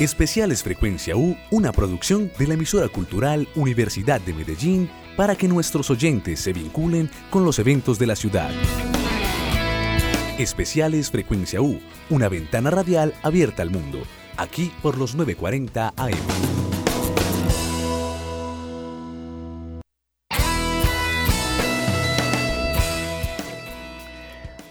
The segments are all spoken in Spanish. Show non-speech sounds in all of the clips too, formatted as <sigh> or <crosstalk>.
Especiales Frecuencia U, una producción de la emisora cultural Universidad de Medellín para que nuestros oyentes se vinculen con los eventos de la ciudad. Especiales Frecuencia U, una ventana radial abierta al mundo, aquí por los 940 AM.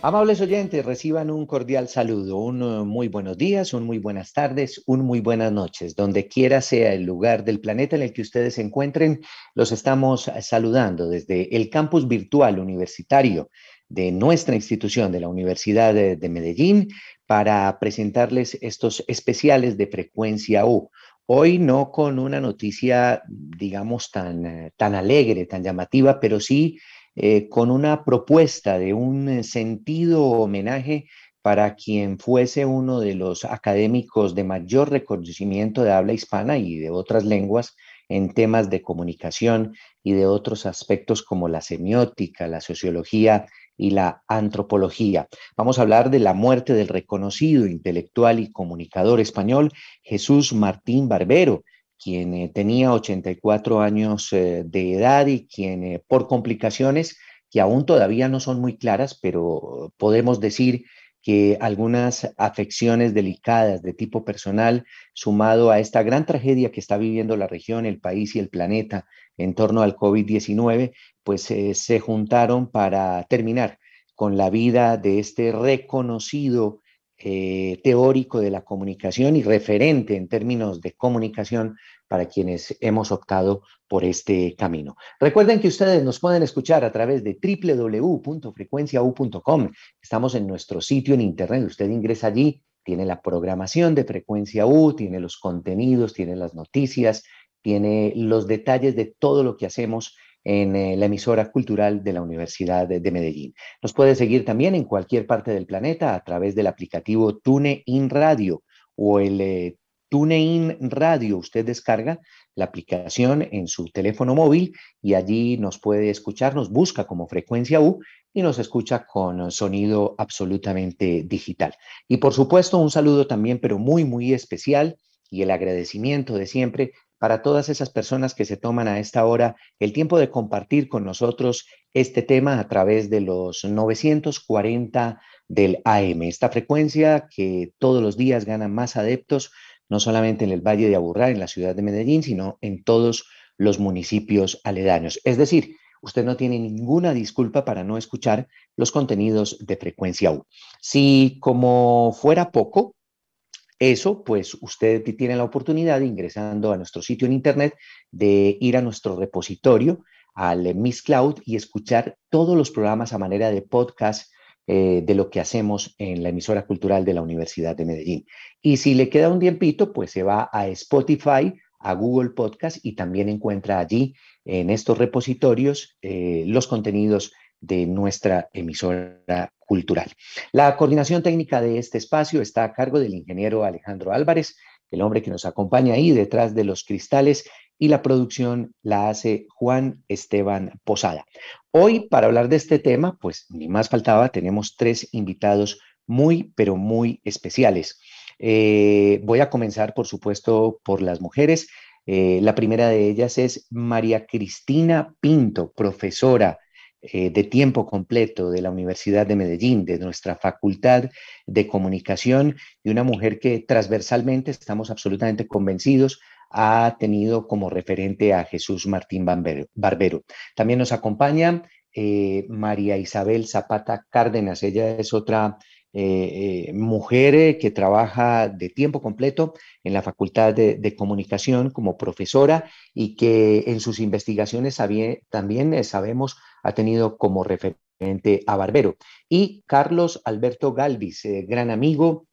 Amables oyentes, reciban un cordial saludo, un uh, muy buenos días, un muy buenas tardes, un muy buenas noches. Donde quiera sea el lugar del planeta en el que ustedes se encuentren, los estamos saludando desde el campus virtual universitario de nuestra institución, de la Universidad de, Medellín, para presentarles estos especiales de frecuencia U. Hoy no con una noticia, digamos, tan, eh, tan alegre, tan llamativa, pero sí eh, con una propuesta de un eh, sentido homenaje para quien fuese uno de los académicos de mayor reconocimiento de habla hispana y de otras lenguas en temas de comunicación y de otros aspectos como la semiótica, la sociología y la antropología. Vamos a hablar de la muerte del reconocido intelectual y comunicador español Jesús Martín Barbero, quien eh, tenía 84 años eh, de edad y quien eh, por complicaciones que aún todavía no son muy claras, pero podemos decir que algunas afecciones delicadas de tipo personal, sumado a esta gran tragedia que está viviendo la región, el país y el planeta en torno al COVID-19, pues se juntaron para terminar con la vida de este reconocido eh, teórico de la comunicación y referente en términos de comunicación para quienes hemos optado por este camino. Recuerden que ustedes nos pueden escuchar a través de www.frecuenciau.com. Estamos en nuestro sitio en internet. Usted ingresa allí, tiene la programación de Frecuencia U, tiene los contenidos, tiene las noticias, tiene los detalles de todo lo que hacemos en eh, la emisora cultural de la Universidad de, Medellín. Nos puede seguir también en cualquier parte del planeta a través del aplicativo TuneIn Radio o el eh, TuneIn Radio. Usted descarga la aplicación en su teléfono móvil y allí nos puede escuchar, nos busca como frecuencia U y nos escucha con sonido absolutamente digital. Y por supuesto, un saludo también, pero muy, muy especial y el agradecimiento de siempre para todas esas personas que se toman a esta hora el tiempo de compartir con nosotros este tema a través de los 940 del AM, esta frecuencia que todos los días gana más adeptos, no solamente en el Valle de Aburrá, en la ciudad de Medellín, sino en todos los municipios aledaños. Es decir, usted no tiene ninguna disculpa para no escuchar los contenidos de frecuencia U. Si como fuera poco, eso, pues usted tiene la oportunidad, ingresando a nuestro sitio en Internet, de ir a nuestro repositorio, al Miss Cloud, y escuchar todos los programas a manera de podcast eh, de lo que hacemos en la emisora cultural de la Universidad de Medellín. Y si le queda un tiempito, pues se va a Spotify, a Google Podcast y también encuentra allí en estos repositorios eh, los contenidos de nuestra emisora cultural. La coordinación técnica de este espacio está a cargo del ingeniero Alejandro Álvarez, el hombre que nos acompaña ahí detrás de los cristales y la producción la hace Juan Esteban Posada. Hoy, para hablar de este tema, pues ni más faltaba, tenemos tres invitados muy, pero muy especiales. Eh, voy a comenzar, por supuesto, por las mujeres. Eh, la primera de ellas es María Cristina Pinto, profesora, eh, de tiempo completo de la Universidad de Medellín, de nuestra Facultad de Comunicación, y una mujer que transversalmente, estamos absolutamente convencidos, ha tenido como referente a Jesús Martín Barbero. También nos acompaña eh, María Isabel Zapata Cárdenas, ella es otra eh, mujer que trabaja de tiempo completo en la Facultad de, Comunicación como profesora y que en sus investigaciones también sabemos ha tenido como referente a Barbero. Y Carlos Alberto Galvis, eh, gran amigo,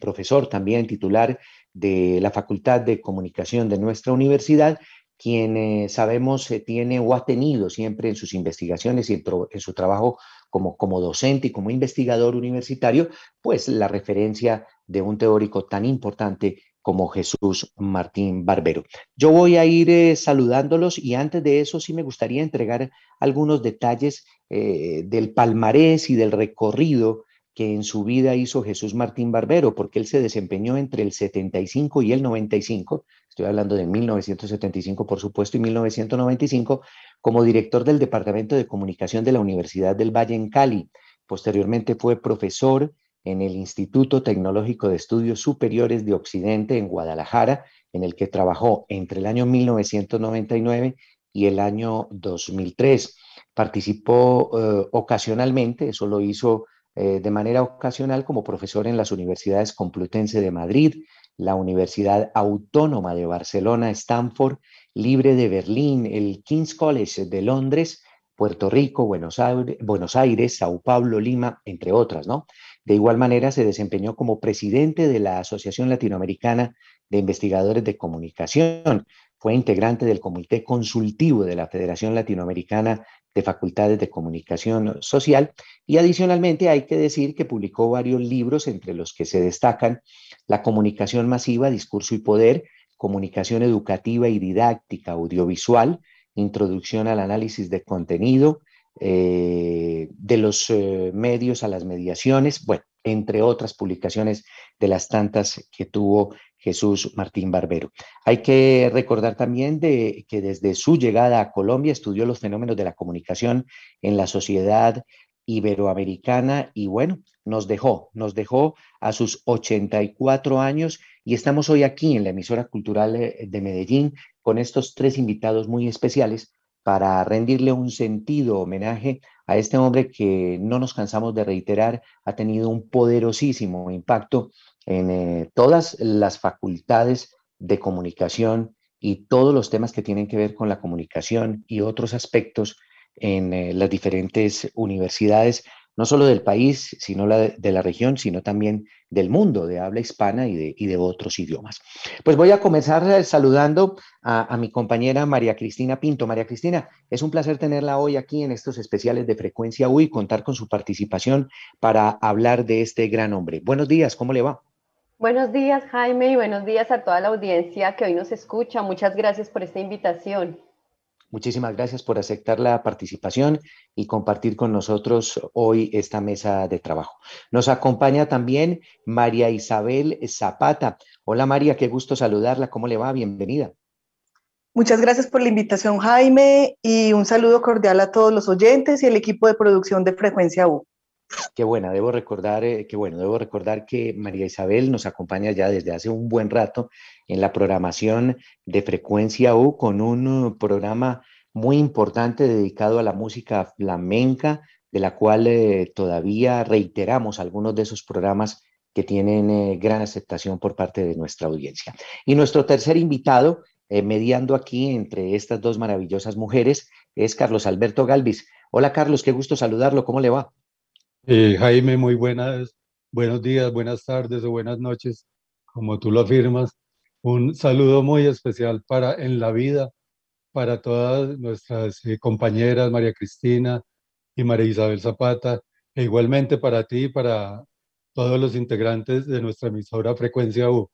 profesor también titular de la Facultad de Comunicación de nuestra universidad, quien eh, sabemos eh, tiene o ha tenido siempre en sus investigaciones y en, su trabajo como, como docente y como investigador universitario, pues la referencia de un teórico tan importante como Jesús Martín Barbero. Yo voy a ir eh, saludándolos y antes de eso sí me gustaría entregar algunos detalles eh, del palmarés y del recorrido que en su vida hizo Jesús Martín Barbero, porque él se desempeñó entre el 75 y el 95, estoy hablando de 1975 por supuesto y 1995, como director del Departamento de Comunicación de la Universidad del Valle en Cali. Posteriormente fue profesor en el Instituto Tecnológico de Estudios Superiores de Occidente en Guadalajara, en el que trabajó entre el año 1999 y el año 2003. Participó eh, ocasionalmente, eso lo hizo eh, de manera ocasional como profesor en las universidades Complutense de Madrid, la Universidad Autónoma de Barcelona, Stanford, Libre de Berlín, el King's College de Londres, Puerto Rico, Buenos Aires, Sao Paulo, Lima, entre otras, ¿no? De igual manera se desempeñó como presidente de la Asociación Latinoamericana de Investigadores de Comunicación. Fue integrante del Comité Consultivo de la Federación Latinoamericana de Facultades de Comunicación Social. Y adicionalmente hay que decir que publicó varios libros entre los que se destacan La comunicación masiva, discurso y poder, comunicación educativa y didáctica audiovisual, introducción al análisis de contenido, eh, de los eh, medios a las mediaciones, bueno, entre otras publicaciones de las tantas que tuvo Jesús Martín Barbero. Hay que recordar también de, que desde su llegada a Colombia estudió los fenómenos de la comunicación en la sociedad iberoamericana y bueno, nos dejó, nos dejó a sus 84 años y estamos hoy aquí en la emisora cultural eh, de Medellín con estos tres invitados muy especiales para rendirle un sentido homenaje a este hombre que no nos cansamos de reiterar ha tenido un poderosísimo impacto en eh, todas las facultades de comunicación y todos los temas que tienen que ver con la comunicación y otros aspectos en eh, las diferentes universidades, no solo del país, sino de la región, sino también del mundo de habla hispana y de, y de otros idiomas. Pues voy a comenzar eh, saludando a, a, mi compañera María Cristina Pinto. María Cristina, es un placer tenerla hoy aquí en estos especiales de Frecuencia U y contar con su participación para hablar de este gran hombre. Buenos días, ¿cómo le va? Buenos días, Jaime, y buenos días a toda la audiencia que hoy nos escucha. Muchas gracias por esta invitación. Muchísimas gracias por aceptar la participación y compartir con nosotros hoy esta mesa de trabajo. Nos acompaña también María Isabel Zapata. Hola María, qué gusto saludarla. ¿Cómo le va? Bienvenida. Muchas gracias por la invitación, Jaime, y un saludo cordial a todos los oyentes y el equipo de producción de Frecuencia U. Qué buena, debo recordar, eh, que bueno, debo recordar que María Isabel nos acompaña ya desde hace un buen rato en la programación de Frecuencia U con un programa muy importante dedicado a la música flamenca, de la cual eh, todavía reiteramos algunos de esos programas que tienen eh, gran aceptación por parte de nuestra audiencia. Y nuestro tercer invitado, mediando aquí entre estas dos maravillosas mujeres, es Carlos Alberto Galvis. Hola Carlos, qué gusto saludarlo, ¿cómo le va? Eh, Jaime, muy buenas, buenos días, buenas tardes o buenas noches, como tú lo afirmas. Un saludo muy especial para En la Vida, para todas nuestras eh, compañeras, María Cristina y María Isabel Zapata, e igualmente para ti y para todos los integrantes de nuestra emisora Frecuencia U.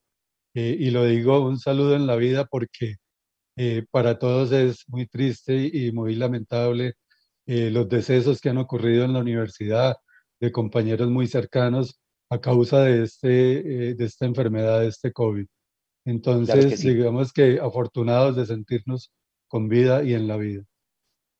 Eh, y lo digo, un saludo en la vida porque para todos es muy triste y muy lamentable los decesos que han ocurrido en la universidad, de compañeros muy cercanos a causa de, este, eh, de esta enfermedad, de este COVID. Entonces, digamos que afortunados de sentirnos con vida y en la vida.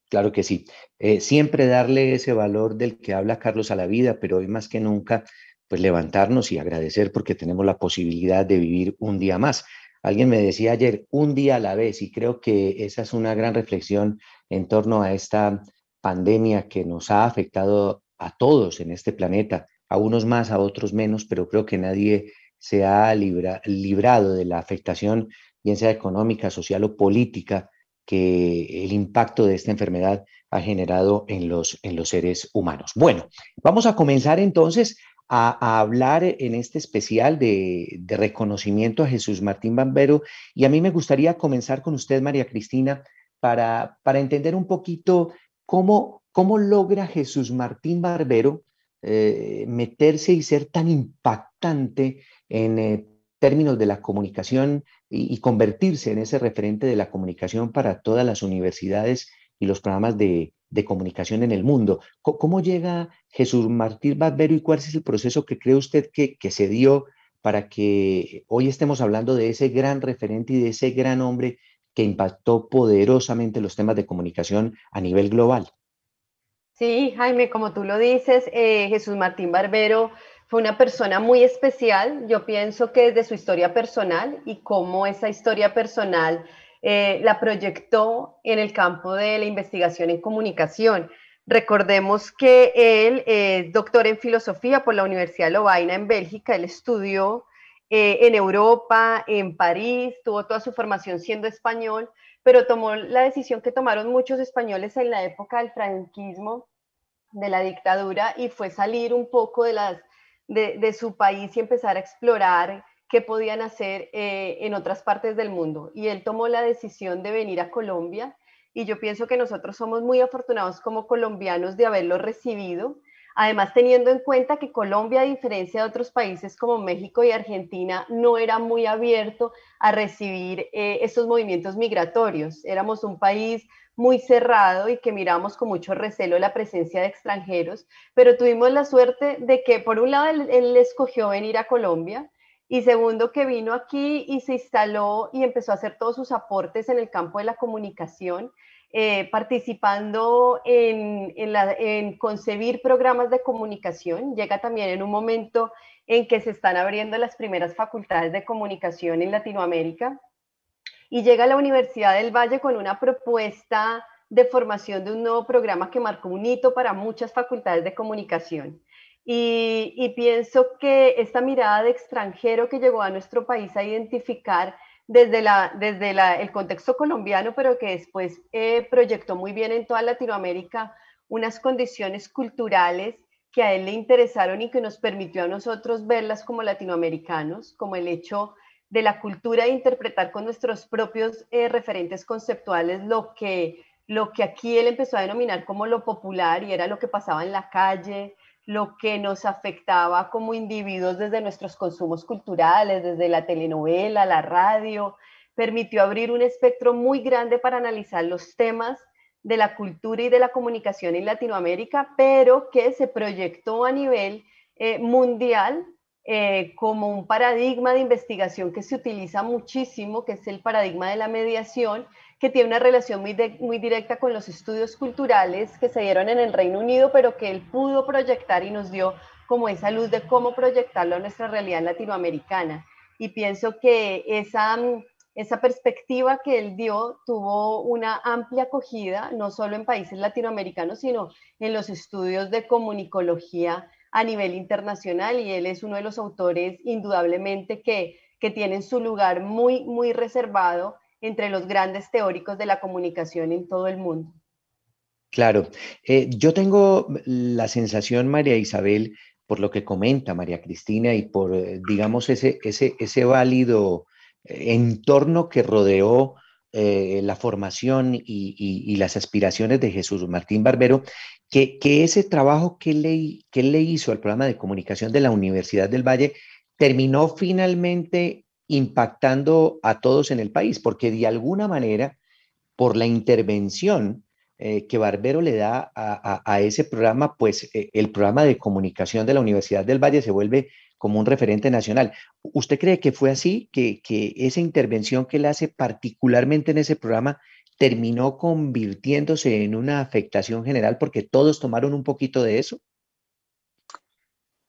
Claro que sí. Eh, siempre darle ese valor del que habla Carlos a la vida, pero hoy más que nunca, pues levantarnos y agradecer porque tenemos la posibilidad de vivir un día más. Alguien me decía ayer, un día a la vez, y creo que esa es una gran reflexión en torno a esta pandemia que nos ha afectado a todos en este planeta, a unos más, a otros menos, pero creo que nadie se ha librado de la afectación, bien sea económica, social o política, que el impacto de esta enfermedad ha generado en los, en los seres humanos. Bueno, vamos a comenzar entonces a, hablar en este especial de, de, reconocimiento a Jesús Martín Bambero y a mí me gustaría comenzar con usted, María Cristina, para, para entender un poquito cómo, ¿Cómo logra Jesús Martín Barbero eh, meterse y ser tan impactante en eh, términos de la comunicación y, convertirse en ese referente de la comunicación para todas las universidades y los programas de, comunicación en el mundo. ¿Cómo, llega Jesús Martín Barbero y cuál es el proceso que cree usted que se dio para que hoy estemos hablando de ese gran referente y de ese gran hombre que impactó poderosamente los temas de comunicación a nivel global? Sí, Jaime, como tú lo dices, eh, Jesús Martín Barbero fue una persona muy especial. Yo pienso que desde su historia personal y cómo esa historia personal eh, la proyectó en el campo de la investigación en comunicación. Recordemos que él es doctor en filosofía por la Universidad de Lovaina en Bélgica. Él estudió eh, en Europa, en París, tuvo toda su formación siendo español, pero tomó la decisión que tomaron muchos españoles en la época del franquismo, de la dictadura, y fue salir un poco de, las, de, su país y empezar a explorar qué podían hacer eh, en otras partes del mundo. Y él tomó la decisión de venir a Colombia, y yo pienso que nosotros somos muy afortunados como colombianos de haberlo recibido. Además, teniendo en cuenta que Colombia, a diferencia de otros países como México y Argentina, no era muy abierto a recibir eh, estos movimientos migratorios. Éramos un país muy cerrado y que miramos con mucho recelo la presencia de extranjeros, pero tuvimos la suerte de que por un lado él, escogió venir a Colombia y segundo que vino aquí y se instaló y empezó a hacer todos sus aportes en el campo de la comunicación, eh, participando en, concebir programas de comunicación. Llega también en un momento en que se están abriendo las primeras facultades de comunicación en Latinoamérica y llega a la Universidad del Valle con una propuesta de formación de un nuevo programa que marcó un hito para muchas facultades de comunicación. Y, pienso que esta mirada de extranjero que llegó a nuestro país a identificar desde, la, desde el contexto colombiano, pero que después eh, proyectó muy bien en toda Latinoamérica unas condiciones culturales que a él le interesaron y que nos permitió a nosotros verlas como latinoamericanos, como el hecho de la cultura e interpretar con nuestros propios eh, referentes conceptuales lo que, lo que aquí él empezó a denominar como lo popular y era lo que pasaba en la calle, lo que nos afectaba como individuos desde nuestros consumos culturales, desde la telenovela, la radio, permitió abrir un espectro muy grande para analizar los temas de la cultura y de la comunicación en Latinoamérica, pero que se proyectó a nivel eh, mundial eh, como un paradigma de investigación que se utiliza muchísimo, que es el paradigma de la mediación, que tiene una relación muy, directa con los estudios culturales que se dieron en el Reino Unido, pero que él pudo proyectar y nos dio como esa luz de cómo proyectarlo a nuestra realidad latinoamericana. Y pienso que esa, esa perspectiva que él dio tuvo una amplia acogida, no solo en países latinoamericanos, sino en los estudios de comunicología a nivel internacional y él es uno de los autores indudablemente que, que tienen su lugar muy, muy reservado entre los grandes teóricos de la comunicación en todo el mundo. Claro, eh, yo tengo la sensación, María Isabel, por lo que comenta María Cristina y por, eh, digamos, ese, ese, ese válido eh, entorno que rodeó la formación y, y, las aspiraciones de Jesús Martín Barbero, que, ese trabajo que le, que le hizo al programa de comunicación de la Universidad del Valle terminó finalmente impactando a todos en el país, porque de alguna manera, por la intervención eh, que Barbero le da a, ese programa, pues eh, el programa de comunicación de la Universidad del Valle se vuelve como un referente nacional. ¿Usted cree que fue así, que, que esa intervención que le hace particularmente en ese programa terminó convirtiéndose en una afectación general porque todos tomaron un poquito de eso?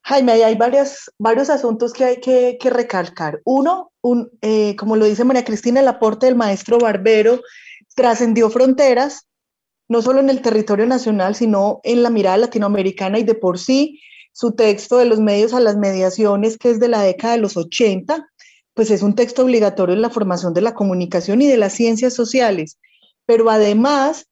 Jaime, hay varios, varios asuntos que hay que, recalcar. Uno, un, eh, como lo dice María Cristina, el aporte del maestro Barbero trascendió fronteras, no solo en el territorio nacional, sino en la mirada latinoamericana y de por sí su texto de los medios a las mediaciones, que es de la década de los 80, pues es un texto obligatorio en la formación de la comunicación y de las ciencias sociales pero además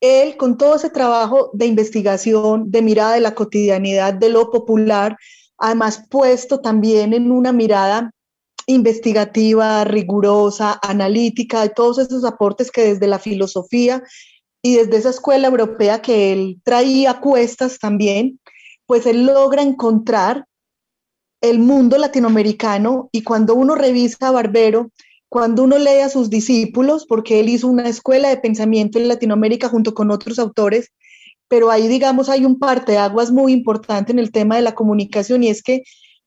él con todo ese trabajo de investigación, de mirada de la cotidianidad, de lo popular, además puesto también en una mirada investigativa, rigurosa, analítica, de todos esos aportes que desde la filosofía y desde esa escuela europea que él traía cuestas también, pues él logra encontrar el mundo latinoamericano y cuando uno revisa a Barbero, cuando uno lee a sus discípulos, porque él hizo una escuela de pensamiento en Latinoamérica junto con otros autores, pero ahí digamos hay un parteaguas muy importante en el tema de la comunicación y es que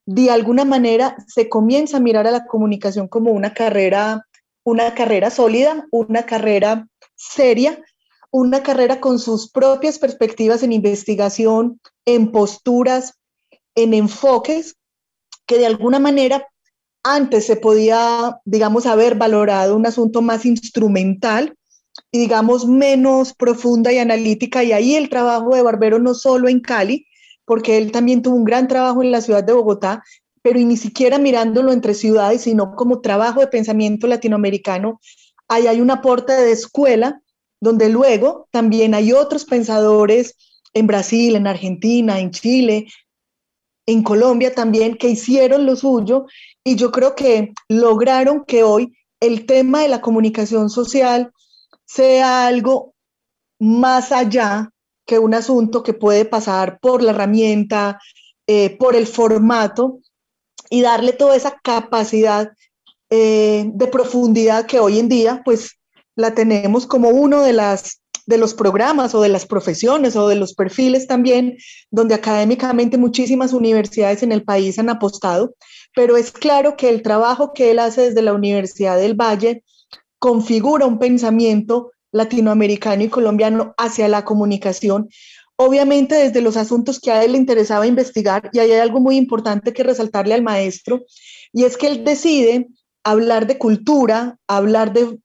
de alguna manera se comienza a mirar a la comunicación como una carrera, una carrera sólida, una carrera seria, una carrera con sus propias perspectivas en investigación, en posturas, en enfoques, que de alguna manera antes se podía, digamos, haber valorado un asunto más instrumental y, digamos, menos profunda y analítica. Y ahí el trabajo de Barbero no solo en Cali, porque él también tuvo un gran trabajo en la ciudad de Bogotá, pero y ni siquiera mirándolo entre ciudades, sino como trabajo de pensamiento latinoamericano. Ahí hay un aporte de escuela, donde luego también hay otros pensadores en Brasil, en Argentina, en Chile, en Colombia también, que hicieron lo suyo y yo creo que lograron que hoy el tema de la comunicación social sea algo más allá que un asunto que puede pasar por la herramienta, eh, por el formato y darle toda esa capacidad eh, de profundidad que hoy en día pues la tenemos como uno de las de los programas o de las profesiones o de los perfiles también, donde académicamente muchísimas universidades en el país han apostado, pero es claro que el trabajo que él hace desde la Universidad del Valle configura un pensamiento latinoamericano y colombiano hacia la comunicación, obviamente desde los asuntos que a él le interesaba investigar, y ahí hay algo muy importante que resaltarle al maestro, y es que él decide hablar de cultura, hablar de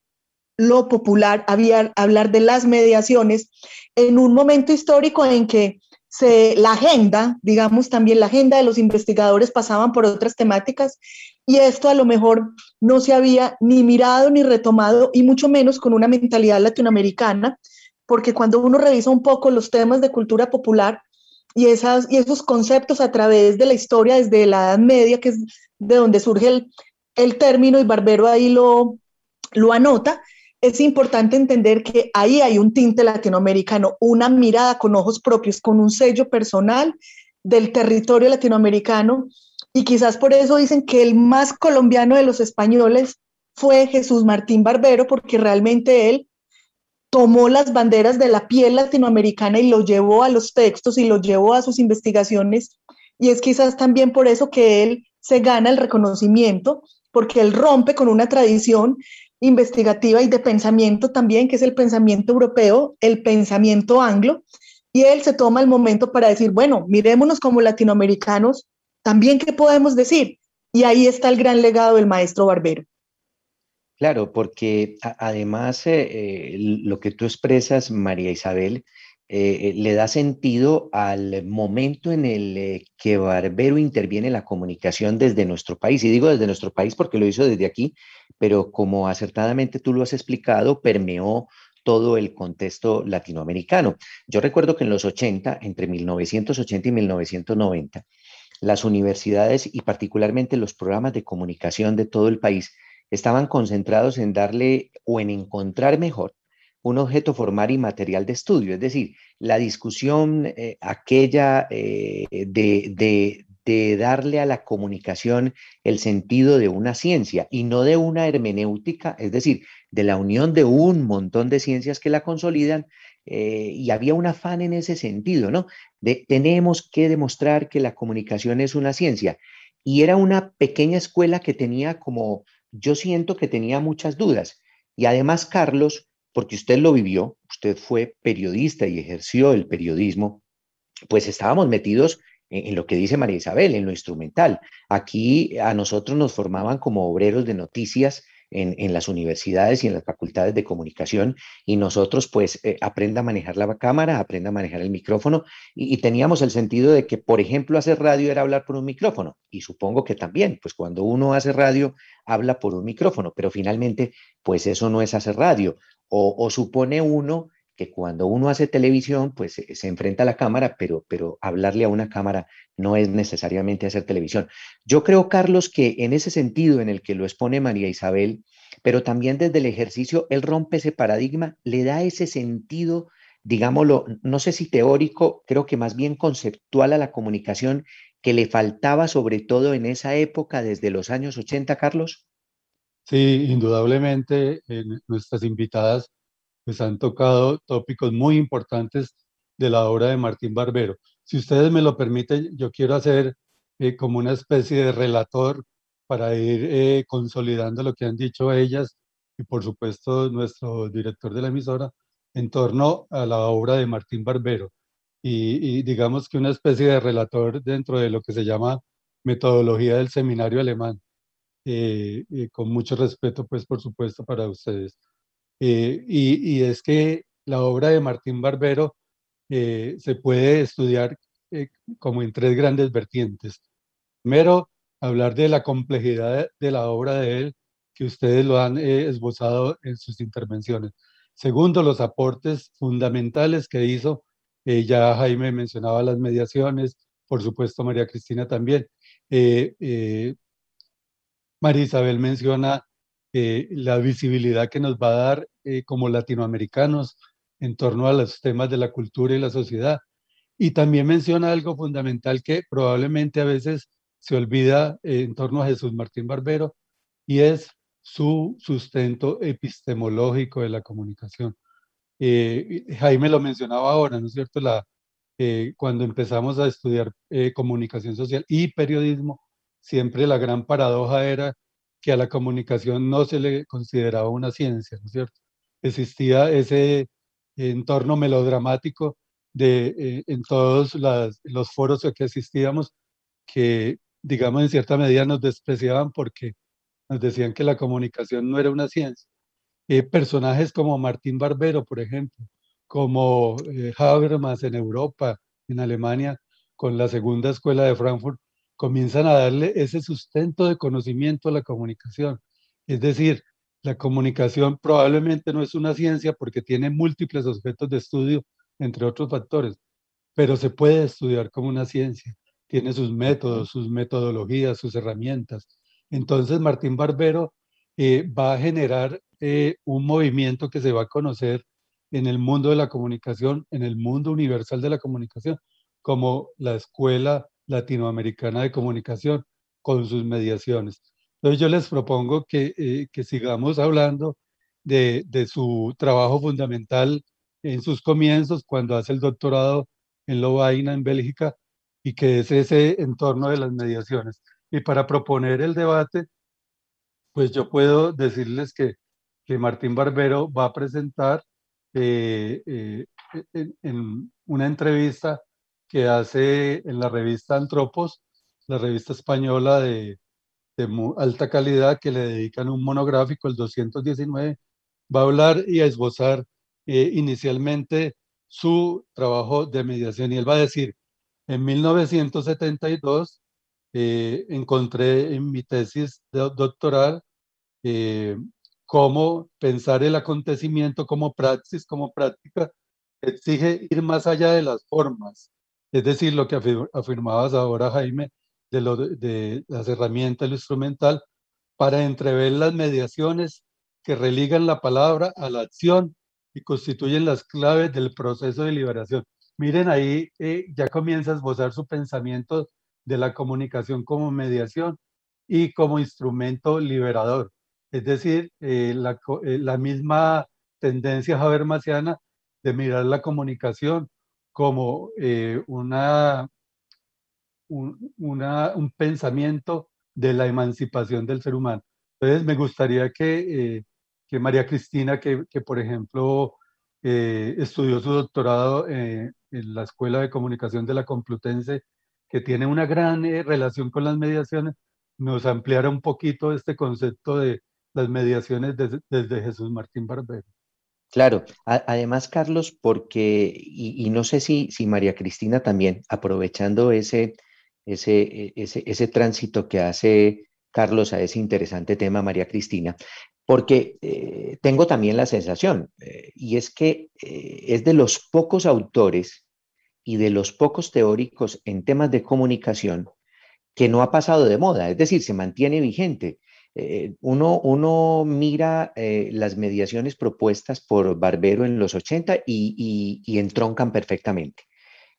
lo popular, hablar de las mediaciones en un momento histórico en que la agenda, digamos también la agenda de los investigadores pasaban por otras temáticas y esto a lo mejor no se había ni mirado ni retomado y mucho menos con una mentalidad latinoamericana, porque cuando uno revisa un poco los temas de cultura popular y, esas, y esos conceptos a través de la historia desde la Edad Media, que es de donde surge el, el término y Barbero ahí lo, lo anota, es importante entender que ahí hay un tinte latinoamericano, una mirada con ojos propios, con un sello personal del territorio latinoamericano. Y quizás por eso dicen que el más colombiano de los españoles fue Jesús Martín Barbero, porque realmente él tomó las banderas de la piel latinoamericana y lo llevó a los textos y lo llevó a sus investigaciones. Y es quizás también por eso que él se gana el reconocimiento, porque él rompe con una tradición investigativa y de pensamiento también, que es el pensamiento europeo, el pensamiento anglo, y él se toma el momento para decir, bueno, mirémonos como latinoamericanos, también qué podemos decir. Y ahí está el gran legado del maestro Barbero. Claro, porque además eh, eh, lo que tú expresas, María Isabel, eh, le da sentido al momento en el que Barbero interviene en la comunicación desde nuestro país. Y digo desde nuestro país porque lo hizo desde aquí, pero como acertadamente tú lo has explicado, permeó todo el contexto latinoamericano. Yo recuerdo que en los 80, entre 1980 y 1990, las universidades y particularmente los programas de comunicación de todo el país estaban concentrados en darle o en encontrar mejor un objeto formal y material de estudio, es decir, la discusión eh, aquella eh, de, darle a la comunicación el sentido de una ciencia y no de una hermenéutica, es decir, de la unión de un montón de ciencias que la consolidan. Eh, y había un afán en ese sentido, ¿no? De tenemos que demostrar que la comunicación es una ciencia. Y era una pequeña escuela que tenía como, yo siento que tenía muchas dudas. Y además, Carlos, porque usted lo vivió, usted fue periodista y ejerció el periodismo, pues estábamos metidos en, lo que dice María Isabel, en lo instrumental. Aquí a nosotros nos formaban como obreros de noticias en, las universidades y en las facultades de comunicación y nosotros pues eh, aprenda a manejar la cámara, aprenda a manejar el micrófono y, teníamos el sentido de que, por ejemplo, hacer radio era hablar por un micrófono y supongo que también, pues cuando uno hace radio, habla por un micrófono, pero finalmente pues eso no es hacer radio o, o supone uno que cuando uno hace televisión, pues se, enfrenta a la cámara, pero, pero hablarle a una cámara no es necesariamente hacer televisión. Yo creo, Carlos, que en ese sentido en el que lo expone María Isabel, pero también desde el ejercicio, él rompe ese paradigma, le da ese sentido, digámoslo, no sé si teórico, creo que más bien conceptual a la comunicación que le faltaba sobre todo en esa época, desde los años 80, Carlos. Sí, indudablemente, nuestras invitadas pues han tocado tópicos muy importantes de la obra de Martín Barbero. Si ustedes me lo permiten, yo quiero hacer eh, como una especie de relator para ir eh, consolidando lo que han dicho ellas y por supuesto nuestro director de la emisora en torno a la obra de Martín Barbero. Y, digamos que una especie de relator dentro de lo que se llama metodología del seminario alemán, eh, con mucho respeto pues por supuesto para ustedes. Y, y, es que la obra de Martín Barbero se puede estudiar como en tres grandes vertientes. Primero, hablar de la complejidad de la obra de él, que ustedes lo han eh, esbozado en sus intervenciones. Segundo, los aportes fundamentales que hizo. Eh, ya Jaime mencionaba las mediaciones, por supuesto María Cristina también. Eh, María Isabel menciona la visibilidad que nos va a dar como latinoamericanos en torno a los temas de la cultura y la sociedad. Y también menciona algo fundamental que probablemente a veces se olvida eh, en torno a Jesús Martín Barbero y es su sustento epistemológico de la comunicación. Eh, Jaime lo mencionaba ahora, ¿no es cierto? La, eh, cuando empezamos a estudiar comunicación social y periodismo, siempre la gran paradoja era que a la comunicación no se le consideraba una ciencia, ¿no es cierto? Existía ese entorno melodramático de, en todos los foros a que asistíamos que digamos, en cierta medida nos despreciaban porque nos decían que la comunicación no era una ciencia. Eh, personajes como Martín Barbero, por ejemplo, como eh, Habermas en Europa, en Alemania, con la segunda escuela de Frankfurt, comienzan a darle ese sustento de conocimiento a la comunicación. Es decir, la comunicación probablemente no es una ciencia porque tiene múltiples objetos de estudio, entre otros factores, pero se puede estudiar como una ciencia tiene sus métodos, sus metodologías, sus herramientas. Entonces Martín Barbero eh, va a generar eh, un movimiento que se va a conocer en el mundo de la comunicación, en el mundo universal de la comunicación, como la Escuela Latinoamericana de Comunicación, con sus mediaciones. Entonces yo les propongo que, eh, que sigamos hablando de, de, su trabajo fundamental en sus comienzos, cuando hace el doctorado en Lovaina, en Bélgica, y que es ese entorno de las mediaciones. Y para proponer el debate, pues yo puedo decirles que, que Martín Barbero va a presentar eh, eh, en, una entrevista que hace en la revista Antropos, la revista española de, de alta calidad que le dedican un monográfico, el 219, va a hablar y a esbozar eh, inicialmente su trabajo de mediación y él va a decir en 1972 eh, encontré en mi tesis doctoral eh, cómo pensar el acontecimiento como praxis, como práctica, exige ir más allá de las formas. Es decir, lo que afirmabas ahora, Jaime, de, las herramientas, lo instrumental, para entrever las mediaciones que religan la palabra a la acción y constituyen las claves del proceso de liberación. Miren ahí, eh, ya comienza a esbozar su pensamiento de la comunicación como mediación y como instrumento liberador. Es decir, eh, la, eh, la, misma tendencia habermasiana de mirar la comunicación como una, un, un pensamiento de la emancipación del ser humano. Entonces, me gustaría que, que María Cristina, que, que por ejemplo estudió su doctorado en en la Escuela de Comunicación de la Complutense, que tiene una gran eh, relación con las mediaciones, nos ampliara un poquito este concepto de las mediaciones desde, Jesús Martín Barbero. Claro, además, Carlos, porque, y, no sé si, si María Cristina también, aprovechando ese, ese, e, ese, ese tránsito que hace Carlos a ese interesante tema, María Cristina, porque eh, tengo también la sensación, eh, y es que eh, es de los pocos autores y de los pocos teóricos en temas de comunicación que no ha pasado de moda, es decir, se mantiene vigente. uno, uno, mira las mediaciones propuestas por Barbero en los 80 y, y entroncan perfectamente.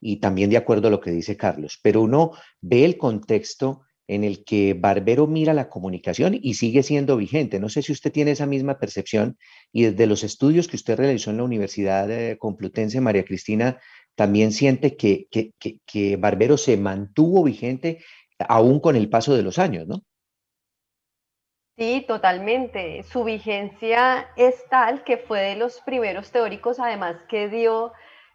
Y también de acuerdo a lo que dice Carlos, pero uno ve el contexto en el que Barbero mira la comunicación y sigue siendo vigente. No sé si usted tiene esa misma percepción y desde los estudios que usted realizó en la Universidad Complutense, María Cristina, también siente que, que, Barbero se mantuvo vigente aún con el paso de los años, ¿no? Sí, totalmente. Su vigencia es tal que fue de los primeros teóricos, además, que dio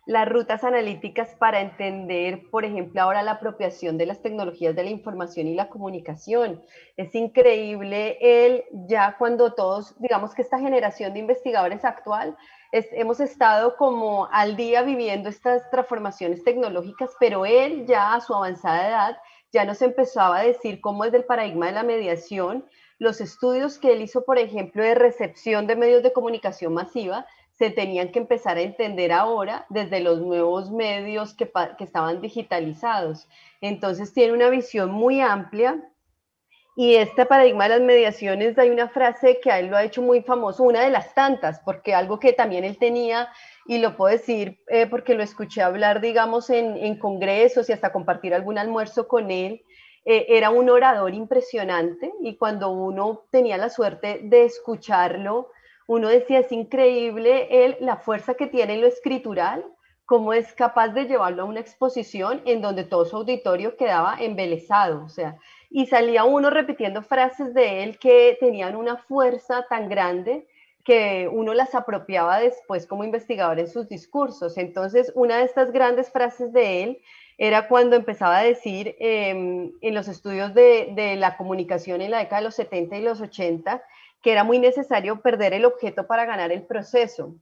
las rutas analíticas para entender, por ejemplo, ahora la apropiación de las tecnologías de la información y la comunicación. Es increíble él ya cuando todos, digamos que esta generación de investigadores actual, hemos estado como al día viviendo estas transformaciones tecnológicas, pero él ya a su avanzada edad ya nos empezaba a decir cómo es el paradigma de la mediación, los estudios que él hizo, por ejemplo, de recepción de medios de comunicación masiva, se tenían que empezar a entender ahora desde los nuevos medios que, estaban digitalizados. Entonces tiene una visión muy amplia y este paradigma de las mediaciones, hay una frase que a él lo ha hecho muy famoso, una de las tantas, porque algo que también él tenía, y lo puedo decir eh, porque lo escuché hablar, digamos, en, congresos y hasta compartir algún almuerzo con él, eh, era un orador impresionante y cuando uno tenía la suerte de escucharlo, uno decía, es increíble él, la fuerza que tiene en lo escritural, cómo es capaz de llevarlo a una exposición en donde todo su auditorio quedaba embelesado, o sea, y salía uno repitiendo frases de él que tenían una fuerza tan grande que uno las apropiaba después como investigador en sus discursos. Entonces, una de estas grandes frases de él era cuando empezaba a decir em, en los estudios de, de, la comunicación en la década de los 70 y los 80, que era muy necesario perder el objeto para ganar el proceso.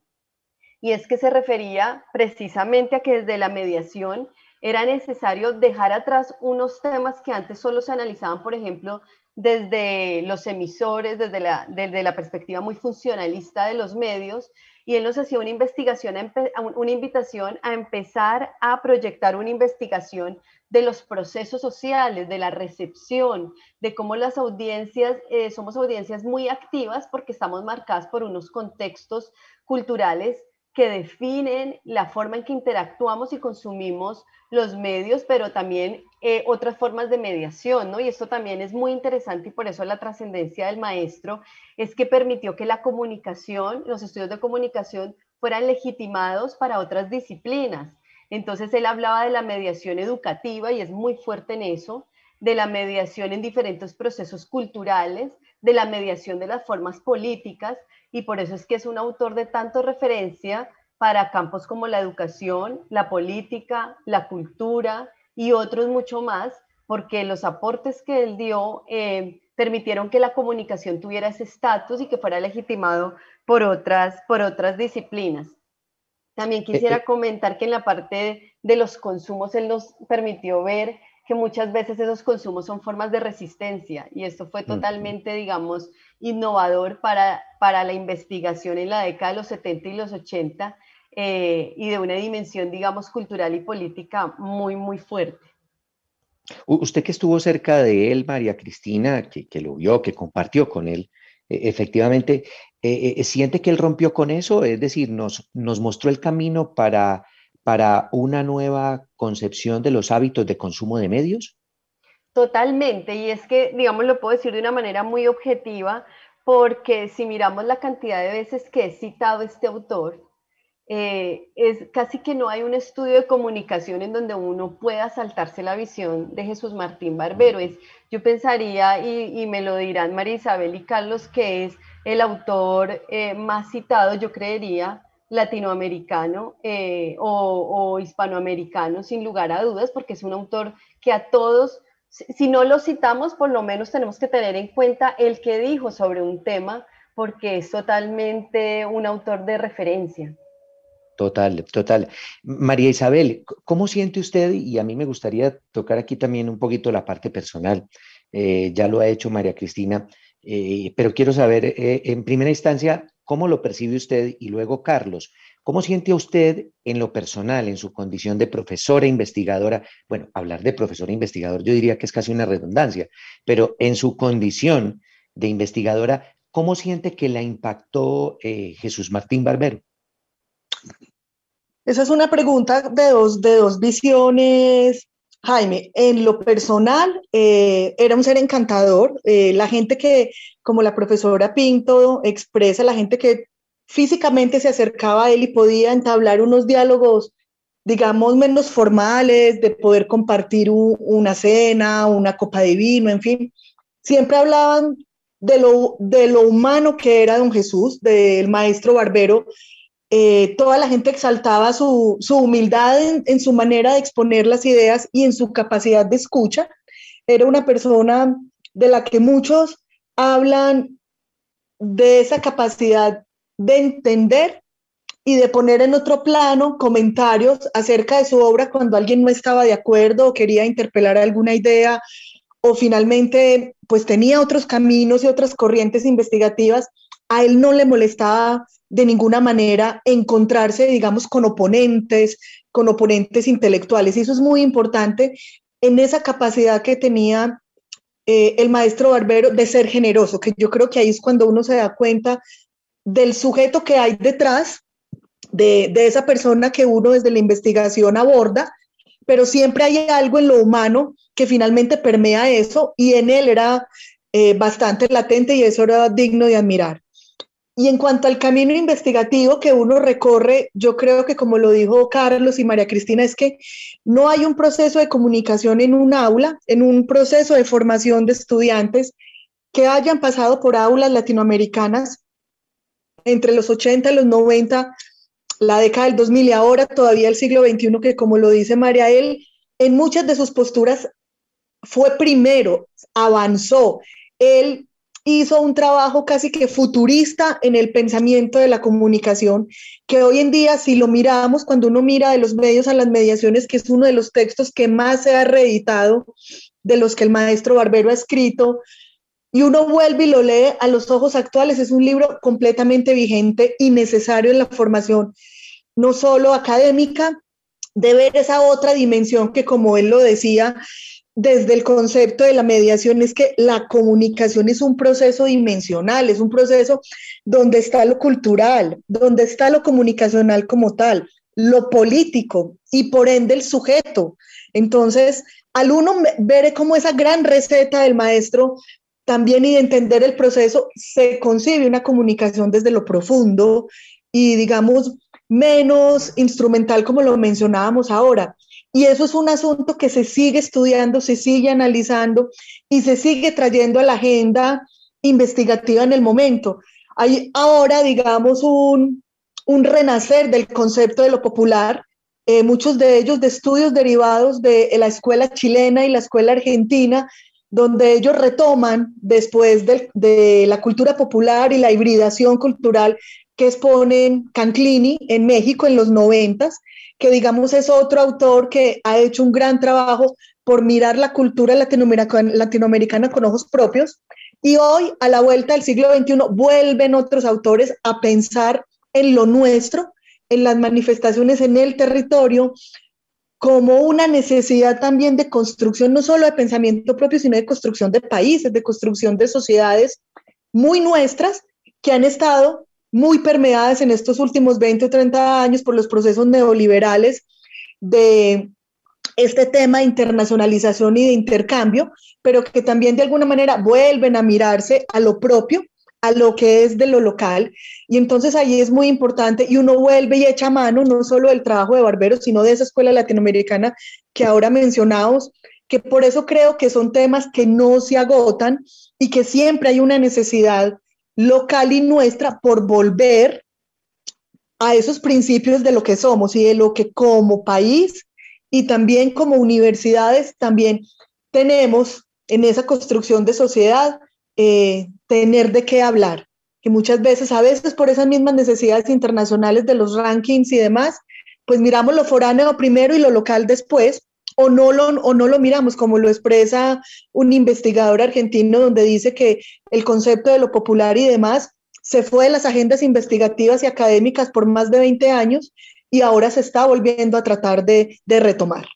Y es que se refería precisamente a que desde la mediación era necesario dejar atrás unos temas que antes solo se analizaban, por ejemplo, desde los emisores, desde la, desde la perspectiva muy funcionalista de los medios, y él nos hacía una investigación, una invitación a empezar a proyectar una investigación de los procesos sociales, de la recepción, de cómo las audiencias, eh, somos audiencias muy activas porque estamos marcadas por unos contextos culturales que definen la forma en que interactuamos y consumimos los medios, pero también eh, otras formas de mediación, ¿no? Y esto también es muy interesante y por eso la trascendencia del maestro es que permitió que la comunicación, los estudios de comunicación fueran legitimados para otras disciplinas. Entonces él hablaba de la mediación educativa y es muy fuerte en eso, de la mediación en diferentes procesos culturales, de la mediación de las formas políticas y por eso es que es un autor de tanto referencia para campos como la educación, la política, la cultura y otros mucho más, porque los aportes que él dio eh, permitieron que la comunicación tuviera ese estatus y que fuera legitimado por otras, por otras disciplinas. También eh, quisiera eh. comentar que en la parte de los consumos él nos permitió ver que muchas veces esos consumos son formas de resistencia y esto fue totalmente, digamos, innovador para, para la investigación en la década de los 70 y los 80 eh, y de una dimensión, digamos, cultural y política muy, muy fuerte. Usted que estuvo cerca de él, María Cristina, que, que lo vio, que compartió con él, e, efectivamente, eh, eh, ¿siente que él rompió con eso? Es decir, nos, nos mostró el camino para, para una nueva concepción de los hábitos de consumo de medios. Totalmente, y es que, digamos, lo puedo decir de una manera muy objetiva, porque si miramos la cantidad de veces que he citado este autor, eh, es casi que no hay un estudio de comunicación en donde uno pueda saltarse la visión de Jesús Martín Barbero. Es, yo pensaría, y, me lo dirán María Isabel y Carlos, que es el autor eh, más citado, yo creería, latinoamericano eh, o, hispanoamericano, sin lugar a dudas, porque es un autor que a todos, si no lo citamos, por lo menos tenemos que tener en cuenta el que dijo sobre un tema, porque es totalmente un autor de referencia. Total, total. María Isabel, ¿cómo siente usted? Y a mí me gustaría tocar aquí también un poquito la parte personal. Eh, ya lo ha hecho María Cristina, eh, pero quiero saber eh, en primera instancia cómo lo percibe usted y luego Carlos. ¿Cómo siente usted en lo personal, en su condición de profesora investigadora? Bueno, hablar de profesora investigador yo diría que es casi una redundancia, pero en su condición de investigadora, ¿cómo siente que la impactó Jesús Martín Barbero? Esa es una pregunta de dos, de dos visiones, Jaime. En lo personal, eh, era un ser encantador. Eh, la gente que, como la profesora Pinto expresa, la gente que físicamente se acercaba a él y podía entablar unos diálogos digamos, menos formales, de poder compartir una cena, una copa de vino, en fin. Siempre hablaban de lo, de lo humano que era don Jesús, del maestro barbero. Eh, toda la gente exaltaba su, humildad en, su manera de exponer las ideas y en su capacidad de escucha. Era una persona de la que muchos hablan de esa capacidad de entender y de poner en otro plano comentarios acerca de su obra cuando alguien no estaba de acuerdo o quería interpelar alguna idea o finalmente pues tenía otros caminos y otras corrientes investigativas, a él no le molestaba de ninguna manera encontrarse, digamos, con oponentes, con oponentes intelectuales. Y eso es muy importante en esa capacidad que tenía eh, el maestro Barbero de ser generoso, que yo creo que ahí es cuando uno se da cuenta del sujeto que hay detrás de, de esa persona que uno desde la investigación aborda, pero siempre hay algo en lo humano que finalmente permea eso y en él era eh, bastante latente y eso era digno de admirar. Y en cuanto al camino investigativo que uno recorre, yo creo que como lo dijo Carlos y María Cristina, es que no hay un proceso de comunicación en un aula, en un proceso de formación de estudiantes que hayan pasado por aulas latinoamericanas entre los 80 y los 90, la década del 2000 y ahora todavía el siglo XXI, que como lo dice María, él en muchas de sus posturas fue primero, avanzó. Él hizo un trabajo casi que futurista en el pensamiento de la comunicación, que hoy en día, si lo miramos, cuando uno mira de los medios a las mediaciones, que es uno de los textos que más se ha reeditado, de los que el maestro Barbero ha escrito, y uno vuelve y lo lee a los ojos actuales, es un libro completamente vigente y necesario en la formación, no solo académica, de ver esa otra dimensión que, como él lo decía, desde el concepto de la mediación es que la comunicación es un proceso dimensional, es un proceso donde está lo cultural, donde está lo comunicacional como tal, lo político y por ende el sujeto. Entonces, al uno ver como esa gran receta del maestro también y de entender el proceso, se concibe una comunicación desde lo profundo y digamos menos instrumental como lo mencionábamos ahora. Y eso es un asunto que se sigue estudiando, se sigue analizando y se sigue trayendo a la agenda investigativa en el momento. Hay ahora, digamos, un, renacer del concepto de lo popular, eh, muchos de ellos de estudios derivados de la escuela chilena y la escuela argentina, donde ellos retoman después de, de, la cultura popular y la hibridación cultural que exponen Canclini en México en los noventas que digamos es otro autor que ha hecho un gran trabajo por mirar la cultura latinoamericana, con ojos propios. Y hoy, a la vuelta del siglo XXI, vuelven otros autores a pensar en lo nuestro, en las manifestaciones en el territorio, como una necesidad también de construcción, no solo de pensamiento propio, sino de construcción de países, de construcción de sociedades muy nuestras que han estado muy permeadas en estos últimos 20 o 30 años por los procesos neoliberales de este tema de internacionalización y de intercambio, pero que también de alguna manera vuelven a mirarse a lo propio, a lo que es de lo local. Y entonces ahí es muy importante y uno vuelve y echa mano no solo del trabajo de barberos, sino de esa escuela latinoamericana que ahora mencionamos, que por eso creo que son temas que no se agotan y que siempre hay una necesidad local y nuestra por volver a esos principios de lo que somos y de lo que como país y también como universidades también tenemos en esa construcción de sociedad, eh, tener de qué hablar, que muchas veces, a veces por esas mismas necesidades internacionales de los rankings y demás, pues miramos lo foráneo primero y lo local después, o no lo, o no lo miramos, como lo expresa un investigador argentino donde dice que el concepto de lo popular y demás se fue de las agendas investigativas y académicas por más de 20 años y ahora se está volviendo a tratar de, retomar.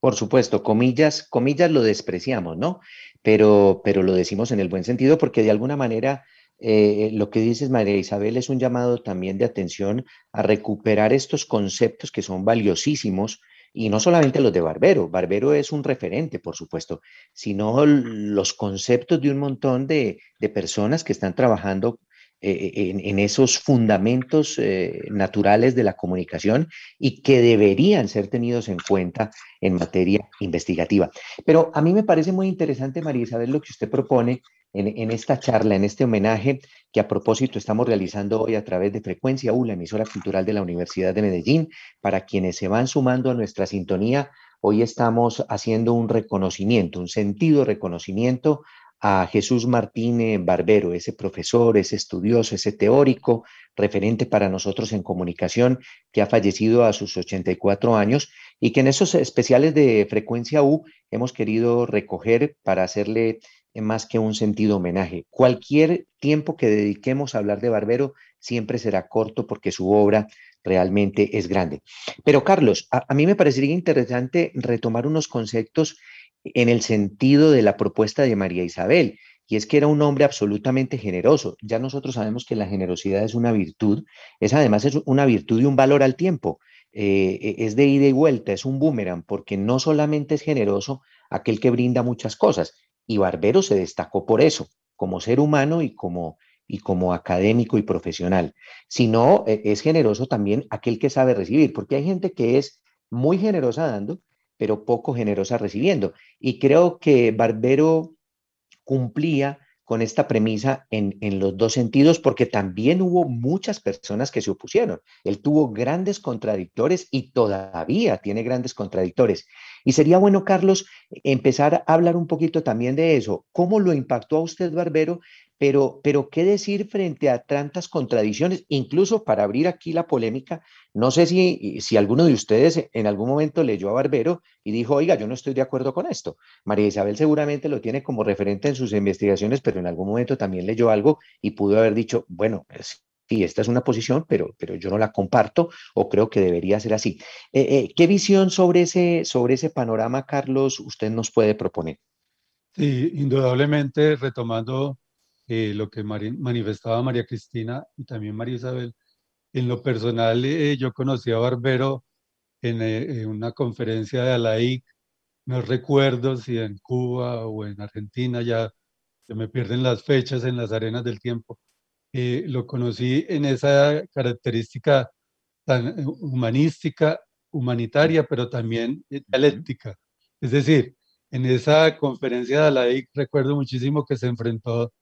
Por supuesto, comillas, comillas lo despreciamos, ¿no? Pero, pero lo decimos en el buen sentido porque de alguna manera eh, lo que dices, María Isabel, es un llamado también de atención a recuperar estos conceptos que son valiosísimos y no solamente los de Barbero, Barbero es un referente, por supuesto, sino los conceptos de un montón de, personas que están trabajando eh, en, esos fundamentos eh, naturales de la comunicación y que deberían ser tenidos en cuenta en materia investigativa. Pero a mí me parece muy interesante, María Isabel, lo que usted propone en, esta charla, en este homenaje que a propósito estamos realizando hoy a través de Frecuencia U, la emisora cultural de la Universidad de Medellín. Para quienes se van sumando a nuestra sintonía, hoy estamos haciendo un reconocimiento, un sentido reconocimiento a Jesús Martínez Barbero, ese profesor, ese estudioso, ese teórico, referente para nosotros en comunicación, que ha fallecido a sus 84 años y que en esos especiales de frecuencia U hemos querido recoger para hacerle más que un sentido homenaje. Cualquier tiempo que dediquemos a hablar de Barbero siempre será corto porque su obra realmente es grande. Pero Carlos, a, a mí me parecería interesante retomar unos conceptos en el sentido de la propuesta de María Isabel, y es que era un hombre absolutamente generoso. Ya nosotros sabemos que la generosidad es una virtud, es además es una virtud y un valor al tiempo. Eh, e, es de ida y vuelta, es un boomerang, porque no solamente es generoso aquel que brinda muchas cosas, y Barbero se destacó por eso, como ser humano y como, y como académico y profesional, sino e, es generoso también aquel que sabe recibir, porque hay gente que es muy generosa dando, pero poco generosa recibiendo. Y creo que Barbero cumplía con esta premisa en, los dos sentidos, porque también hubo muchas personas que se opusieron. Él tuvo grandes contradictores y todavía tiene grandes contradictores. Y sería bueno, Carlos, empezar a hablar un poquito también de eso. ¿Cómo lo impactó a usted, Barbero, pero, pero, ¿qué decir frente a tantas contradicciones? Incluso para abrir aquí la polémica, no sé si, si alguno de ustedes en algún momento leyó a Barbero y dijo, oiga, yo no estoy de acuerdo con esto. María Isabel seguramente lo tiene como referente en sus investigaciones, pero en algún momento también leyó algo y pudo haber dicho, bueno, sí, esta es una posición, pero, pero yo no la comparto o creo que debería ser así. Eh, eh, ¿Qué visión sobre ese, sobre ese panorama, Carlos, usted nos puede proponer? Sí, indudablemente, retomando eh, lo que manifestaba María Cristina y también María Isabel. En lo personal, eh, yo conocí a Barbero en, eh, una conferencia de ALAIC, no recuerdo si en Cuba o en Argentina, ya se me pierden las fechas en las arenas del tiempo. lo conocí en esa característica tan humanística, humanitaria, pero también dialéctica. Es decir, en esa conferencia de ALAIC recuerdo muchísimo que se enfrentó